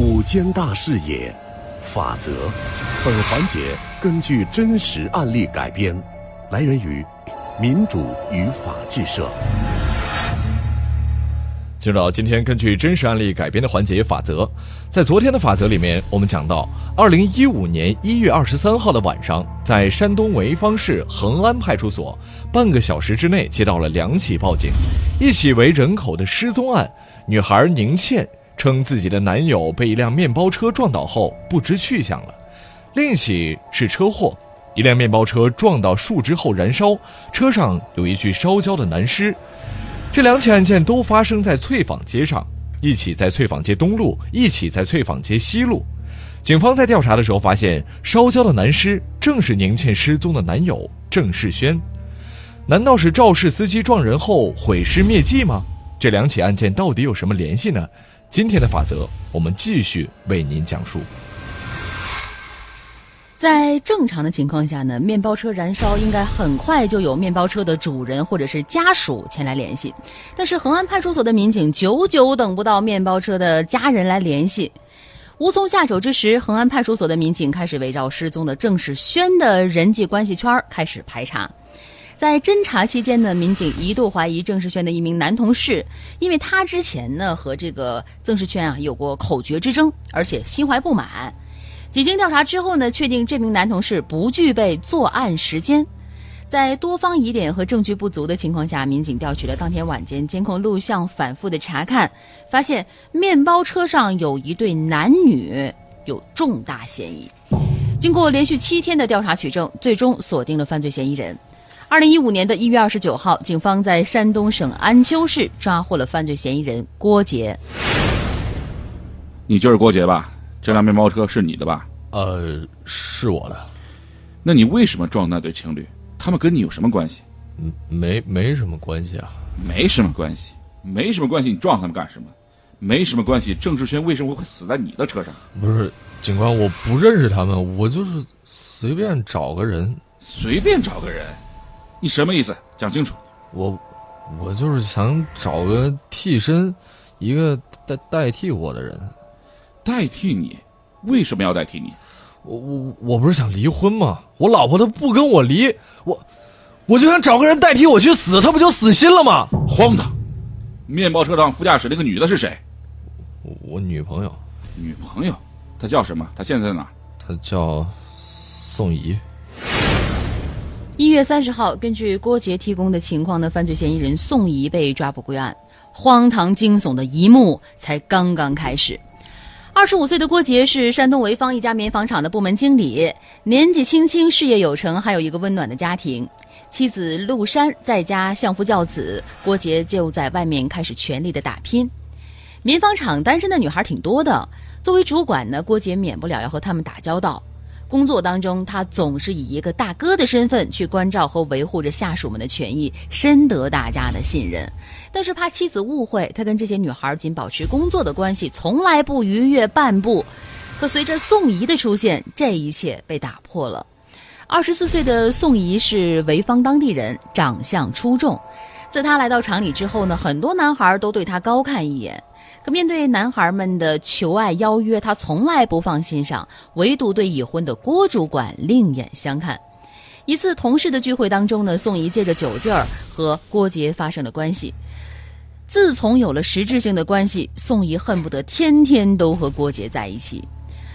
五间大视野，法则。本环节根据真实案例改编，来源于民主与法制社。进入到今天根据真实案例改编的环节法则，在昨天的法则里面，我们讲到，二零一五年一月二十三号的晚上，在山东潍坊市恒安派出所，半个小时之内接到了两起报警，一起为人口的失踪案，女孩宁倩称自己的男友被一辆面包车撞倒后不知去向了，另一起是车祸，一辆面包车撞到树枝后燃烧，车上有一具烧焦的男尸。这两起案件都发生在翠坊街上，一起在翠坊街东路，一起在翠坊街西路。警方在调查的时候发现，烧焦的男尸正是宁倩失踪的男友郑世轩。难道是肇事司机撞人后毁尸灭迹吗？这两起案件到底有什么联系呢？今天的法则，我们继续为您讲述。在正常的情况下呢，面包车燃烧应该很快就有面包车的主人或者是家属前来联系，但是恒安派出所的民警久久等不到面包车的家人来联系，无从下手之时，恒安派出所的民警开始围绕失踪的郑世轩的人际关系圈开始排查。在侦查期间呢，民警一度怀疑郑世轩的一名男同事，因为他之前呢和这个郑世轩啊有过口角之争，而且心怀不满。几经调查之后呢，确定这名男同事不具备作案时间。在多方疑点和证据不足的情况下，民警调取了当天晚间监控录像，反复的查看，发现面包车上有一对男女有重大嫌疑。经过连续七天的调查取证，最终锁定了犯罪嫌疑人。二零一五年的一月二十九号，警方在山东省安丘市抓获了犯罪嫌疑人郭杰。你就是郭杰吧？这辆面包车是你的吧？呃，是我的。那你为什么撞那对情侣？他们跟你有什么关系？嗯，没没什么关系啊。没什么关系，没什么关系，你撞他们干什么？没什么关系。郑志轩为什么会死在你的车上？不是，警官，我不认识他们，我就是随便找个人。随便找个人？你什么意思？讲清楚。我，我就是想找个替身，一个代代替我的人。代替你？为什么要代替你？我我我不是想离婚吗？我老婆她不跟我离，我我就想找个人代替我去死，她不就死心了吗？荒唐！面包车上副驾驶那个女的是谁？我女朋友。女朋友？她叫什么？她现在在哪？她叫宋怡。一月三十号，根据郭杰提供的情况呢，犯罪嫌疑人宋怡被抓捕归案。荒唐惊悚的一幕才刚刚开始。二十五岁的郭杰是山东潍坊一家棉纺厂的部门经理，年纪轻轻，事业有成，还有一个温暖的家庭。妻子陆珊在家相夫教子，郭杰就在外面开始全力的打拼。棉纺厂单身的女孩挺多的，作为主管呢，郭杰免不了要和他们打交道。工作当中，他总是以一个大哥的身份去关照和维护着下属们的权益，深得大家的信任。但是怕妻子误会，他跟这些女孩仅保持工作的关系，从来不逾越半步。可随着宋怡的出现，这一切被打破了。二十四岁的宋怡是潍坊当地人，长相出众。自他来到厂里之后呢，很多男孩都对他高看一眼。可面对男孩们的求爱邀约，他从来不放心上，唯独对已婚的郭主管另眼相看。一次同事的聚会当中呢，宋怡借着酒劲儿和郭杰发生了关系。自从有了实质性的关系，宋怡恨不得天天都和郭杰在一起。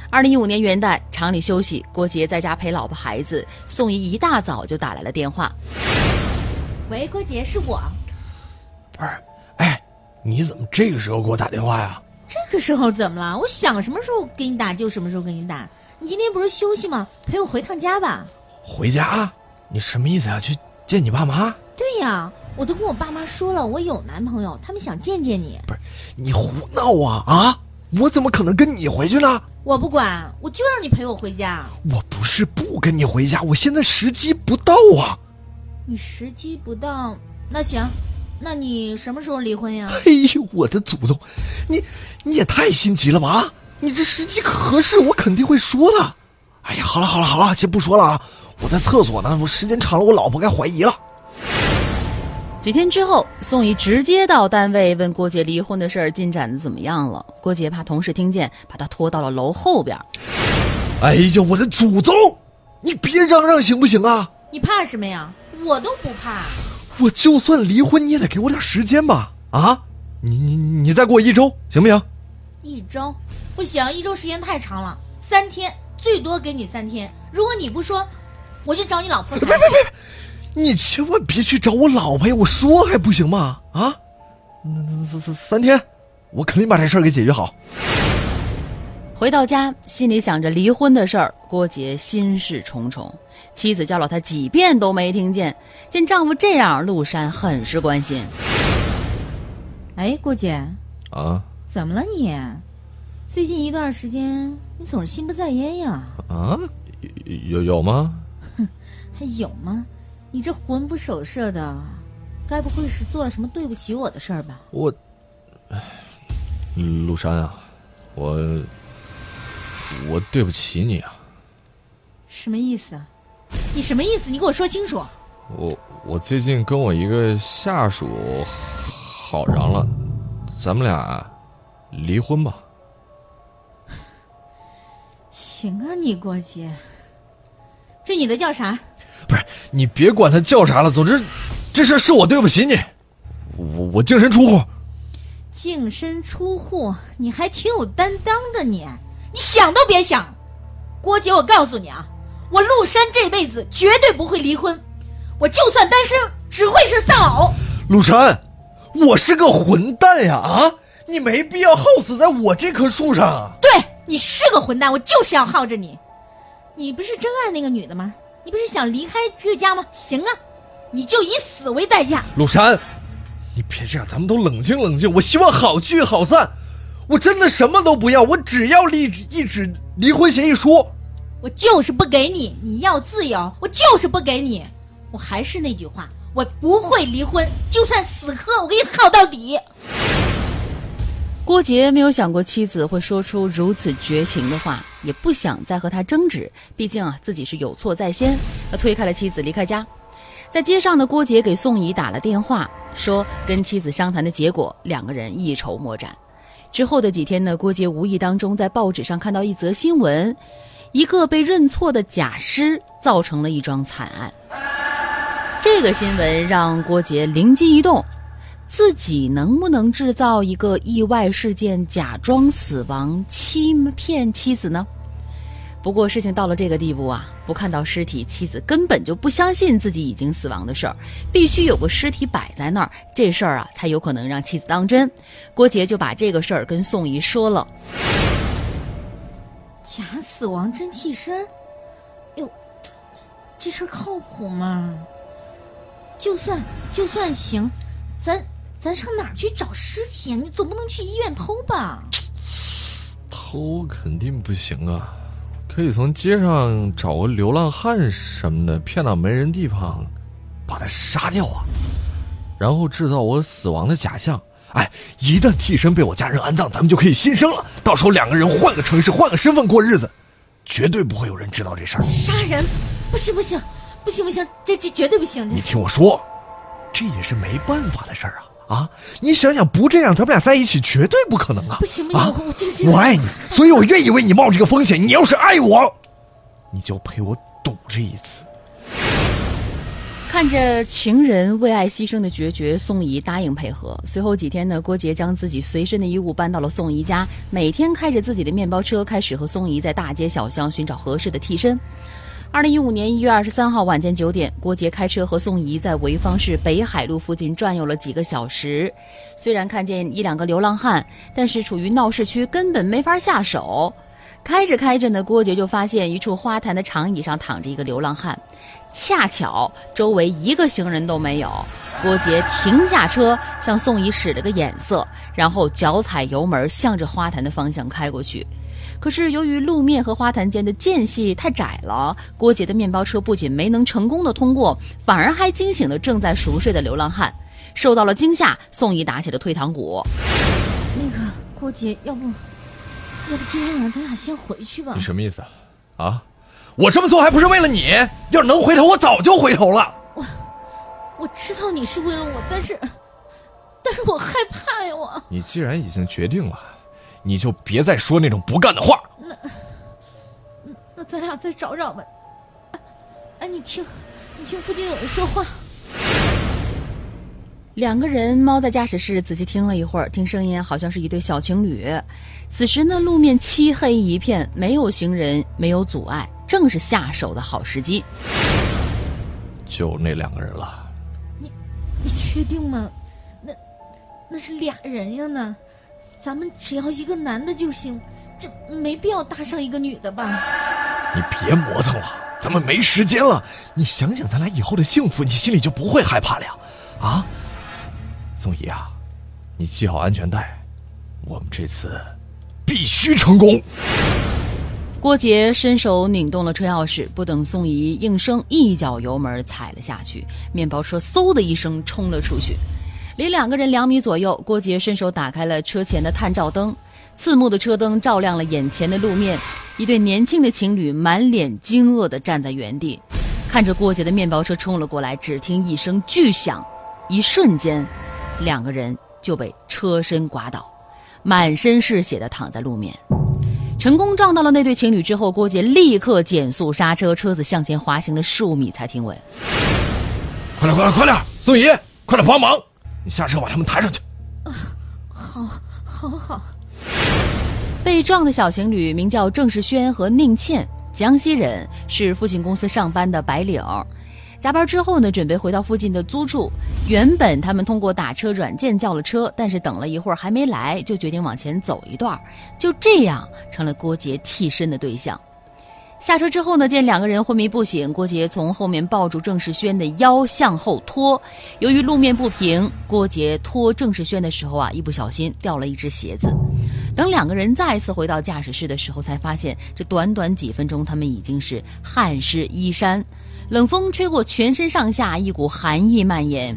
二零一五年元旦，厂里休息，郭杰在家陪老婆孩子，宋怡一大早就打来了电话。喂，郭杰，是我。不是，哎。你怎么这个时候给我打电话呀？这个时候怎么了？我想什么时候给你打就什么时候给你打。你今天不是休息吗？陪我回趟家吧。回家？你什么意思啊？去见你爸妈？对呀，我都跟我爸妈说了，我有男朋友，他们想见见你。不是，你胡闹啊啊！我怎么可能跟你回去呢？我不管，我就让你陪我回家。我不是不跟你回家，我现在时机不到啊。你时机不当，那行。那你什么时候离婚呀？哎呦，我的祖宗！你你也太心急了吧！你这时机合适，我肯定会说的。哎呀，好了好了好了，先不说了啊！我在厕所呢，我时间长了，我老婆该怀疑了。几天之后，宋怡直接到单位问郭杰离婚的事儿进展的怎么样了。郭杰怕同事听见，把他拖到了楼后边。哎呀，我的祖宗！你别嚷嚷行不行啊？你怕什么呀？我都不怕。我就算离婚，你也得给我点时间吧？啊，你你你再给我一周行不行？一周不行，一周时间太长了，三天最多给你三天。如果你不说，我去找你老婆。别别别！你千万别去找我老婆呀！我说还不行吗？啊，那那三三三天，我肯定把这事儿给解决好。回到家，心里想着离婚的事儿，郭杰心事重重。妻子叫了他几遍都没听见。见丈夫这样，陆山很是关心。哎，郭姐，啊怎么了你？最近一段时间你总是心不在焉呀？啊，有有吗？哼 还有吗？你这魂不守舍的，该不会是做了什么对不起我的事儿吧？我，唉，陆山啊，我我对不起你啊！什么意思？你什么意思？你给我说清楚。我我最近跟我一个下属好上了，咱们俩离婚吧。行啊，你郭杰，这女的叫啥？不是你别管她叫啥了，总之，这事儿是我对不起你，我我净身出户。净身出户，你还挺有担当的你，你想都别想。郭姐，我告诉你啊，我陆山这辈子绝对不会离婚，我就算单身，只会是丧偶。陆山，我是个混蛋呀啊！你没必要耗死在我这棵树上啊！对你是个混蛋，我就是要耗着你。你不是真爱那个女的吗？你不是想离开这个家吗？行啊，你就以死为代价。陆山，你别这样，咱们都冷静冷静。我希望好聚好散，我真的什么都不要，我只要立一纸离婚协议书。我就是不给你，你要自由，我就是不给你。我还是那句话，我不会离婚，就算死磕，我给你耗到底。郭杰没有想过妻子会说出如此绝情的话，也不想再和他争执。毕竟啊，自己是有错在先。他推开了妻子，离开家。在街上的郭杰给宋怡打了电话，说跟妻子商谈的结果，两个人一筹莫展。之后的几天呢，郭杰无意当中在报纸上看到一则新闻，一个被认错的假尸造成了一桩惨案。这个新闻让郭杰灵机一动。自己能不能制造一个意外事件，假装死亡，欺骗妻子呢？不过事情到了这个地步啊，不看到尸体，妻子根本就不相信自己已经死亡的事儿，必须有个尸体摆在那儿，这事儿啊才有可能让妻子当真。郭杰就把这个事儿跟宋姨说了。假死亡真替身，哟，这事儿靠谱吗？就算就算行，咱咱上哪儿去找尸体啊？你总不能去医院偷吧？偷肯定不行啊，可以从街上找个流浪汉什么的，骗到没人地方，把他杀掉啊，然后制造我死亡的假象。哎，一旦替身被我家人安葬，咱们就可以新生了。到时候两个人换个城市，换个身份过日子，绝对不会有人知道这事儿。杀人，不行不行，不行不行，这这绝对不行！你听我说，这也是没办法的事儿啊啊！你想想，不这样，咱们俩在一起绝对不可能啊！不行不行，啊我我这个这个，我爱你，所以我愿意为你冒这个风险。你要是爱我，你就陪我赌这一次。看着情人为爱牺牲的决绝，宋怡答应配合。随后几天呢，郭杰将自己随身的衣物搬到了宋怡家，每天开着自己的面包车，开始和宋怡在大街小巷寻找合适的替身。二零一五年一月二十三号晚间九点，郭杰开车和宋怡在潍坊市北海路附近转悠了几个小时。虽然看见一两个流浪汉，但是处于闹市区，根本没法下手。开着开着呢，郭杰就发现一处花坛的长椅上躺着一个流浪汉，恰巧周围一个行人都没有。郭杰停下车，向宋怡使了个眼色，然后脚踩油门，向着花坛的方向开过去。可是由于路面和花坛间的间隙太窄了，郭杰的面包车不仅没能成功的通过，反而还惊醒了正在熟睡的流浪汉。受到了惊吓，宋怡打起了退堂鼓。那个郭杰，要不要不今天晚上咱俩先回去吧你？什么意思啊？啊？我这么做还不是为了你？要是能回头，我早就回头了。我我知道你是为了我，但是，但是我害怕呀，我。你既然已经决定了，你就别再说那种不干的话。那那咱俩再找找吧。哎，你听，你听，附近有人说话。两个人猫在驾驶室仔细听了一会儿，听声音好像是一对小情侣。此时呢，路面漆黑一片，没有行人，没有阻碍，正是下手的好时机。就那两个人了。你确定吗？那那是俩人呀呢，咱们只要一个男的就行，这没必要搭上一个女的吧？你别磨蹭了，咱们没时间了。你想想咱俩以后的幸福，你心里就不会害怕了呀？啊，宋怡啊，你系好安全带，我们这次必须成功。郭杰伸手拧动了车钥匙，不等宋怡应声，一脚油门踩了下去，面包车嗖的一声冲了出去。离两个人两米左右，郭杰伸手打开了车前的探照灯，刺目的车灯照亮了眼前的路面。一对年轻的情侣满脸惊愕地站在原地，看着郭杰的面包车冲了过来。只听一声巨响，一瞬间，两个人就被车身刮倒，满身是血地躺在路面。成功撞到了那对情侣之后，郭杰立刻减速刹车，车子向前滑行了数米才停稳。快点，快点，快点！宋怡，快点帮忙！你下车把他们抬上去。啊，好，好，好。被撞的小情侣名叫郑世轩和宁倩，江西人，是父亲公司上班的白领。加班之后呢，准备回到附近的租住。原本他们通过打车软件叫了车，但是等了一会儿还没来，就决定往前走一段，就这样成了郭杰替身的对象。下车之后呢，见两个人昏迷不醒，郭杰从后面抱住郑世轩的腰向后拖。由于路面不平，郭杰拖郑世轩的时候啊，一不小心掉了一只鞋子。等两个人再次回到驾驶室的时候，才发现这短短几分钟，他们已经是汗湿衣衫。冷风吹过全身上下，一股寒意蔓延。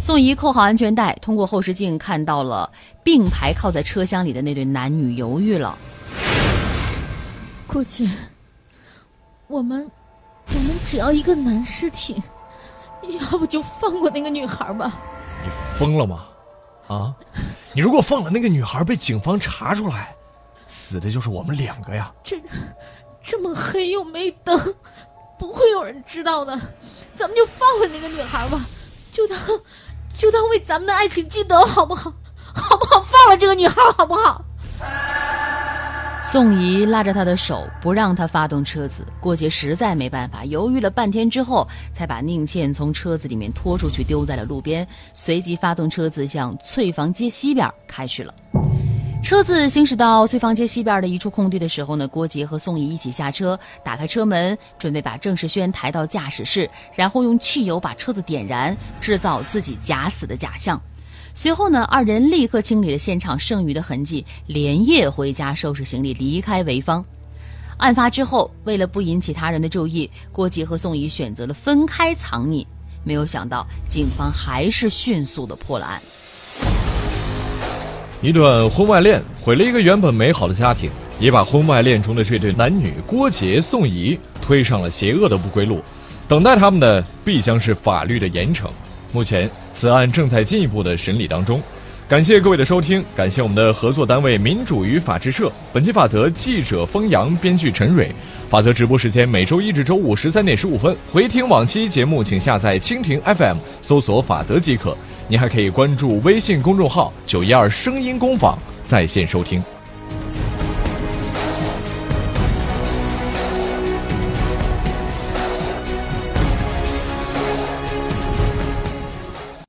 宋怡扣好安全带，通过后视镜看到了并排靠在车厢里的那对男女，犹豫了。郭姐，我们，我们只要一个男尸体，要不就放过那个女孩吧？你疯了吗？啊！你如果放了那个女孩，被警方查出来，死的就是我们两个呀！这，这么黑又没灯。不会有人知道的，咱们就放了那个女孩吧，就当就当为咱们的爱情积德，好不好？好不好？放了这个女孩，好不好？宋怡拉着他的手，不让他发动车子。郭杰实在没办法，犹豫了半天之后，才把宁倩从车子里面拖出去，丢在了路边，随即发动车子向翠房街西边开去了。车子行驶到翠房街西边的一处空地的时候呢，郭杰和宋怡一起下车，打开车门，准备把郑世轩抬到驾驶室，然后用汽油把车子点燃，制造自己假死的假象。随后呢，二人立刻清理了现场剩余的痕迹，连夜回家收拾行李离开潍坊。案发之后，为了不引起他人的注意，郭杰和宋怡选择了分开藏匿。没有想到，警方还是迅速的破了案。一段婚外恋毁了一个原本美好的家庭，也把婚外恋中的这对男女郭杰、宋怡推上了邪恶的不归路。等待他们的必将是法律的严惩。目前此案正在进一步的审理当中。感谢各位的收听，感谢我们的合作单位民主与法制社。本期法则记者封阳，编剧陈蕊。法则直播时间每周一至周五十三点十五分。回听往期节目，请下载蜻蜓 FM，搜索法则即可。您还可以关注微信公众号“九一二声音工坊”在线收听。